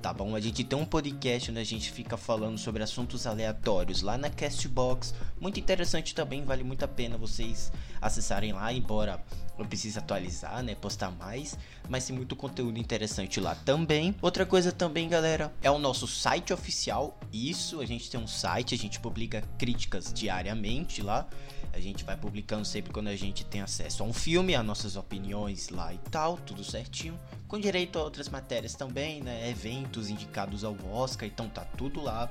tá bom? A gente tem um podcast onde a gente fica falando sobre assuntos aleatórios lá na Castbox, muito interessante também, vale muito a pena vocês acessarem lá, embora eu precise atualizar, né, postar mais, mas tem muito conteúdo interessante lá também. Outra coisa também, galera, é o nosso site oficial. Isso, a gente tem um site, a gente publica críticas diariamente lá. A gente vai publicando sempre quando a gente tem acesso a um filme, as nossas opiniões lá e tal, tudo certinho. Com direito a outras matérias também, né? Eventos indicados ao Oscar, então tá tudo lá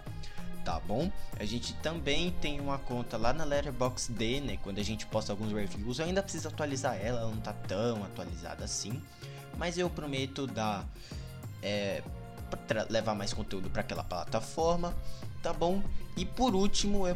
tá bom? A gente também tem uma conta lá na Letterboxd, né? Quando a gente posta alguns reviews, eu ainda preciso atualizar ela, ela não tá tão atualizada assim, mas eu prometo dar é, levar mais conteúdo para aquela plataforma, tá bom? E por último, eu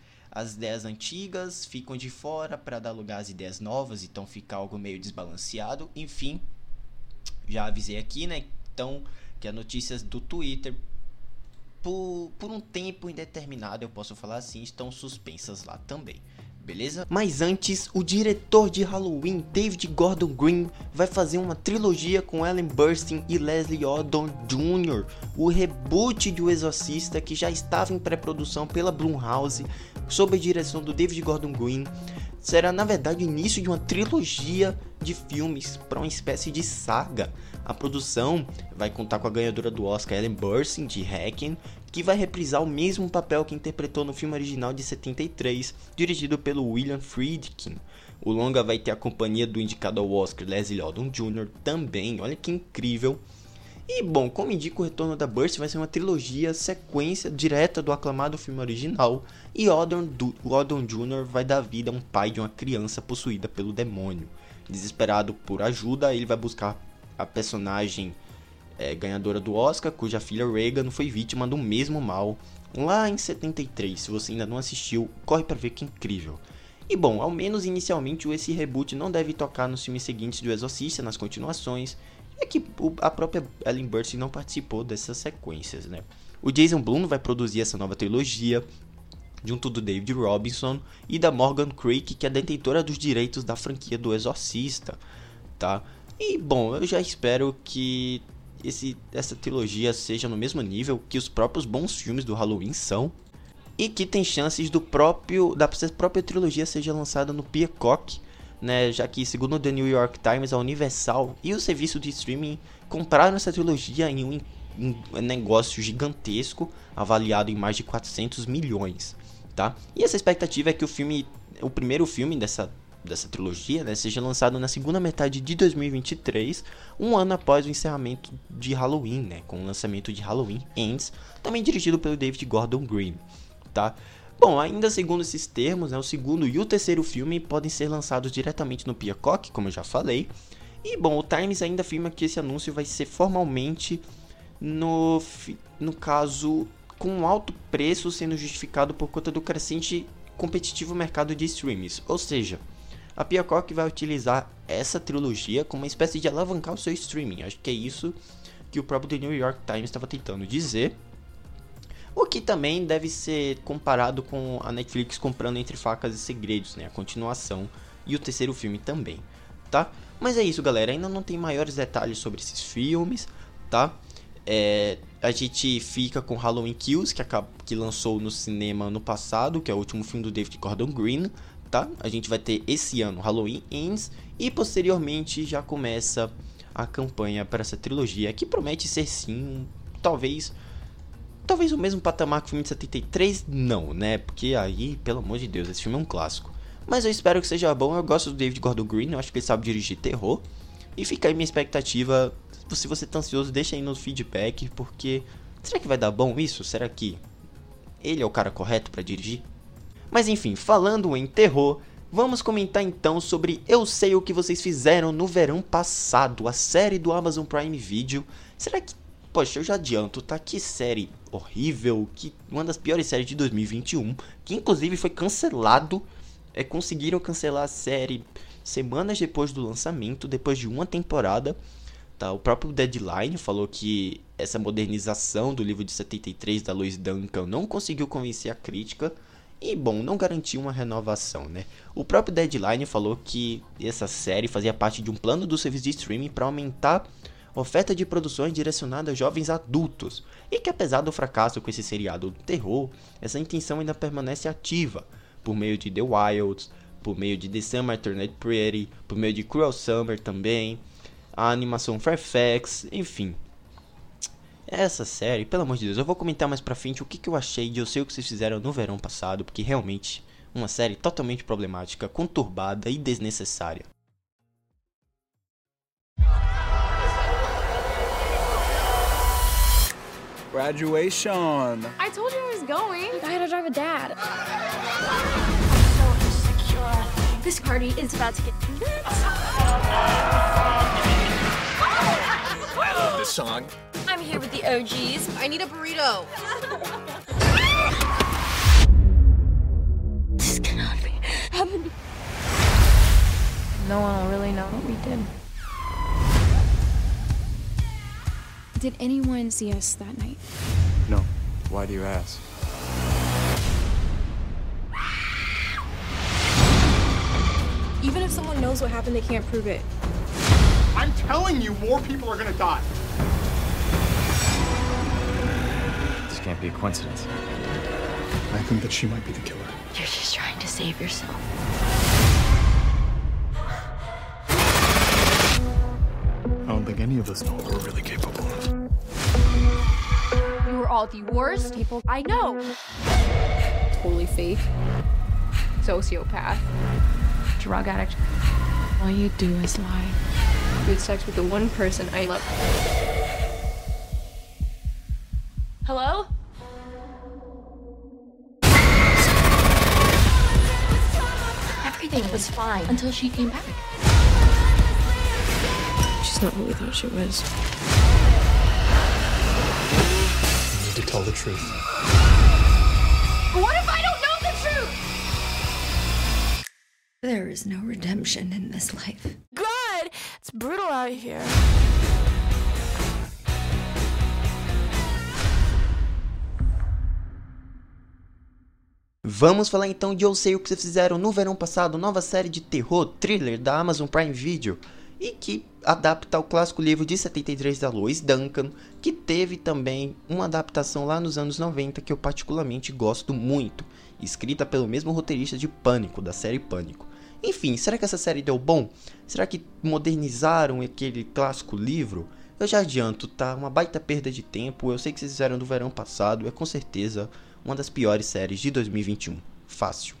as ideias antigas ficam de fora para dar lugar às ideias novas, então fica algo meio desbalanceado. Enfim, já avisei aqui, né? Então, que as notícias do Twitter por, por um tempo indeterminado, eu posso falar assim, estão suspensas lá também beleza? Mas antes, o diretor de Halloween, David Gordon Green, vai fazer uma trilogia com Ellen Burstyn e Leslie Odom Jr., o reboot de O Exorcista que já estava em pré-produção pela Blumhouse, sob a direção do David Gordon Green. Será na verdade o início de uma trilogia de filmes para uma espécie de saga. A produção vai contar com a ganhadora do Oscar Ellen Burstyn de Hacken que vai reprisar o mesmo papel que interpretou no filme original de 73, dirigido pelo William Friedkin. O longa vai ter a companhia do indicado ao Oscar Leslie Odom Jr. também, olha que incrível. E bom, como indica o retorno da Burst, vai ser uma trilogia sequência direta do aclamado filme original, e Odom Jr. vai dar vida a um pai de uma criança possuída pelo demônio. Desesperado por ajuda, ele vai buscar a personagem é, ganhadora do Oscar, cuja filha Reagan foi vítima do mesmo mal lá em 73. Se você ainda não assistiu, corre para ver que incrível. E bom, ao menos inicialmente esse reboot não deve tocar nos filmes seguintes do Exorcista, nas continuações, é que a própria Ellen Burstyn não participou dessas sequências, né? O Jason Blum vai produzir essa nova trilogia, junto do David Robinson e da Morgan Creek, que é detentora dos direitos da franquia do Exorcista, tá? E bom, eu já espero que esse, essa trilogia seja no mesmo nível que os próprios bons filmes do Halloween são e que tem chances do próprio da própria trilogia seja lançada no Peacock, né, já que segundo o The New York Times, a Universal e o serviço de streaming compraram essa trilogia em um, um negócio gigantesco, avaliado em mais de 400 milhões, tá? E essa expectativa é que o filme, o primeiro filme dessa dessa trilogia né, seja lançado na segunda metade de 2023, um ano após o encerramento de Halloween, né, com o lançamento de Halloween Ends, também dirigido pelo David Gordon Green, tá? Bom, ainda segundo esses termos, né, o segundo e o terceiro filme podem ser lançados diretamente no Peacock, como eu já falei. E bom, o Times ainda afirma que esse anúncio vai ser formalmente no, no caso com um alto preço sendo justificado por conta do crescente competitivo mercado de streams, ou seja, a Peacock vai utilizar essa trilogia como uma espécie de alavancar o seu streaming. Acho que é isso que o próprio The New York Times estava tentando dizer. O que também deve ser comparado com a Netflix comprando Entre Facas e Segredos, né? A continuação e o terceiro filme também, tá? Mas é isso, galera. Ainda não tem maiores detalhes sobre esses filmes, tá? É, a gente fica com Halloween Kills, que, acaba, que lançou no cinema no passado, que é o último filme do David Gordon Green, tá? A gente vai ter esse ano Halloween Ends e posteriormente já começa a campanha para essa trilogia, que promete ser sim, talvez talvez o mesmo patamar que o filme de 73, não, né? Porque aí, pelo amor de Deus, esse filme é um clássico. Mas eu espero que seja bom, eu gosto do David Gordon Green, eu acho que ele sabe dirigir terror. E fica aí minha expectativa. Se você tá ansioso, deixa aí no feedback, porque será que vai dar bom isso? Será que ele é o cara correto para dirigir? Mas enfim, falando em terror, vamos comentar então sobre Eu Sei o que vocês fizeram no verão passado, a série do Amazon Prime Video. Será que Poxa, eu já adianto, tá? Que série horrível, que uma das piores séries de 2021, que inclusive foi cancelado. É, conseguiram cancelar a série semanas depois do lançamento, depois de uma temporada. Tá? O próprio Deadline falou que essa modernização do livro de 73 da Lois Duncan não conseguiu convencer a crítica e, bom, não garantiu uma renovação, né? O próprio Deadline falou que essa série fazia parte de um plano do serviço de streaming para aumentar oferta de produções direcionadas a jovens adultos, e que apesar do fracasso com esse seriado do terror, essa intenção ainda permanece ativa, por meio de The Wilds, por meio de The Summer Turned Pretty, por meio de Cruel Summer também, a animação Fairfax, enfim. Essa série, pelo amor de Deus, eu vou comentar mais pra frente o que, que eu achei de Eu Sei O Que Vocês Fizeram no verão passado, porque realmente uma série totalmente problemática, conturbada e desnecessária. Graduation. I told you I was going. I had to drive a dad. So insecure. This party is about to get nuts. I love this song. I'm here with the OGs. I need a burrito. this cannot be happening. No one will really know what we did. Did anyone see us that night? No. Why do you ask? Even if someone knows what happened, they can't prove it. I'm telling you, more people are gonna die. This can't be a coincidence. I think that she might be the killer. You're just trying to save yourself. I don't think any of us know what we're really capable of. You were all the worst people I know. Totally fake. Sociopath. Drug addict. All you do is lie. Good sex with the one person I love. Hello? Everything was fine until she came back. She's not who we thought she was. Tell the truth. What if I don't know the truth? There is no redemption in this life. God, it's brutal out here. Vamos falar então de Eu Sei O Que Vocês Fizeram no verão passado, nova série de terror, thriller da Amazon Prime Video, e que adapta o clássico livro de 73 da Lois Duncan, que teve também uma adaptação lá nos anos 90 que eu particularmente gosto muito, escrita pelo mesmo roteirista de Pânico, da série Pânico. Enfim, será que essa série deu bom? Será que modernizaram aquele clássico livro? Eu já adianto, tá? Uma baita perda de tempo. Eu sei que vocês fizeram do verão passado, é com certeza uma das piores séries de 2021. Fácil.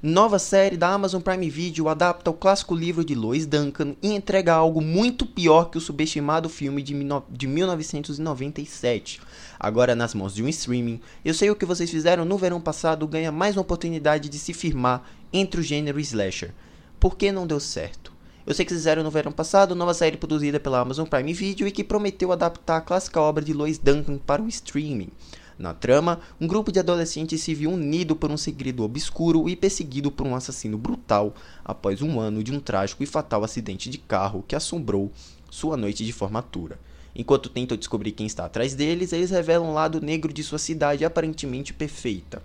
Nova série da Amazon Prime Video adapta o clássico livro de Lois Duncan e entrega algo muito pior que o subestimado filme de, de 1997. Agora nas mãos de um streaming, eu sei o que vocês fizeram no verão passado ganha mais uma oportunidade de se firmar entre o gênero slasher. Por que não deu certo? Eu sei que fizeram no verão passado nova série produzida pela Amazon Prime Video e que prometeu adaptar a clássica obra de Lois Duncan para o streaming. Na trama, um grupo de adolescentes se viu unido por um segredo obscuro e perseguido por um assassino brutal após um ano de um trágico e fatal acidente de carro que assombrou sua noite de formatura. Enquanto tentam descobrir quem está atrás deles, eles revelam um lado negro de sua cidade aparentemente perfeita.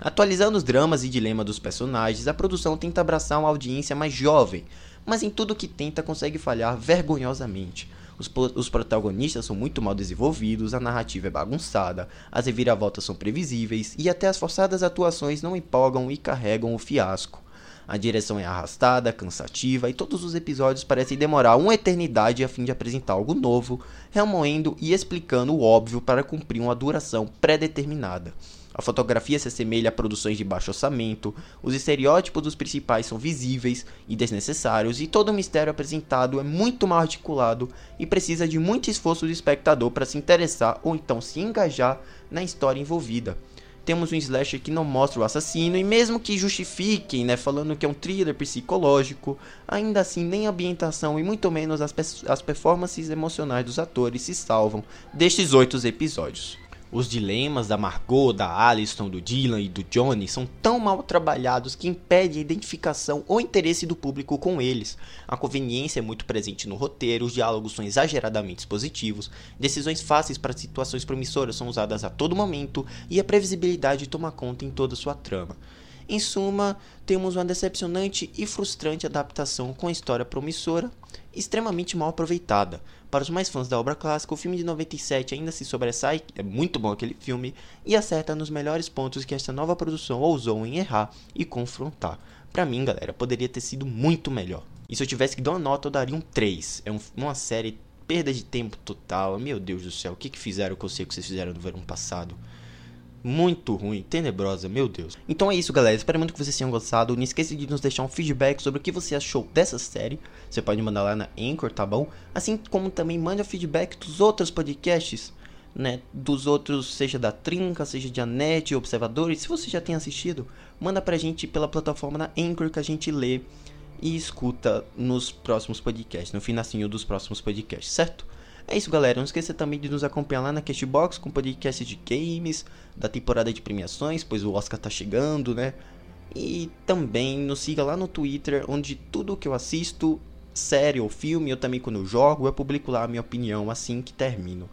Atualizando os dramas e dilemas dos personagens, a produção tenta abraçar uma audiência mais jovem, mas em tudo que tenta consegue falhar vergonhosamente. Os, os protagonistas são muito mal desenvolvidos, a narrativa é bagunçada, as reviravoltas são previsíveis e até as forçadas atuações não empolgam e carregam o fiasco. A direção é arrastada, cansativa e todos os episódios parecem demorar uma eternidade a fim de apresentar algo novo, remoendo e explicando o óbvio para cumprir uma duração pré-determinada. A fotografia se assemelha a produções de baixo orçamento, os estereótipos dos principais são visíveis e desnecessários, e todo o mistério apresentado é muito mal articulado e precisa de muito esforço do espectador para se interessar ou então se engajar na história envolvida. Temos um slasher que não mostra o assassino, e mesmo que justifiquem, né, falando que é um thriller psicológico, ainda assim nem a ambientação e muito menos as, as performances emocionais dos atores se salvam destes oito episódios. Os dilemas da Margot, da Alison, do Dylan e do Johnny são tão mal trabalhados que impede a identificação ou interesse do público com eles. A conveniência é muito presente no roteiro, os diálogos são exageradamente positivos, decisões fáceis para situações promissoras são usadas a todo momento e a previsibilidade toma conta em toda sua trama. Em suma, temos uma decepcionante e frustrante adaptação com a história promissora, extremamente mal aproveitada. Para os mais fãs da obra clássica, o filme de 97 ainda se sobressai, é muito bom aquele filme, e acerta nos melhores pontos que esta nova produção ousou em errar e confrontar. Para mim, galera, poderia ter sido muito melhor. E se eu tivesse que dar uma nota, eu daria um 3. É um, uma série perda de tempo total. Meu Deus do céu, o que, que fizeram que eu sei que vocês fizeram no verão passado? Muito ruim, tenebrosa, meu Deus. Então é isso, galera. Espero muito que vocês tenham gostado. Não esqueça de nos deixar um feedback sobre o que você achou dessa série. Você pode mandar lá na Anchor, tá bom? Assim como também mande o feedback dos outros podcasts, né? Dos outros, seja da Trinca, seja de Anete, Observadores. Se você já tem assistido, manda pra gente pela plataforma da Anchor que a gente lê e escuta nos próximos podcasts, no finacinho dos próximos podcasts, certo? É isso, galera. Não esqueça também de nos acompanhar lá na Castbox com podcast de games, da temporada de premiações, pois o Oscar tá chegando, né? E também nos siga lá no Twitter, onde tudo que eu assisto, série ou filme, eu também quando eu jogo, eu publico lá a minha opinião assim que termino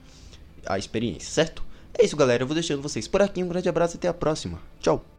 a experiência, certo? É isso, galera. Eu vou deixando vocês por aqui. Um grande abraço e até a próxima. Tchau!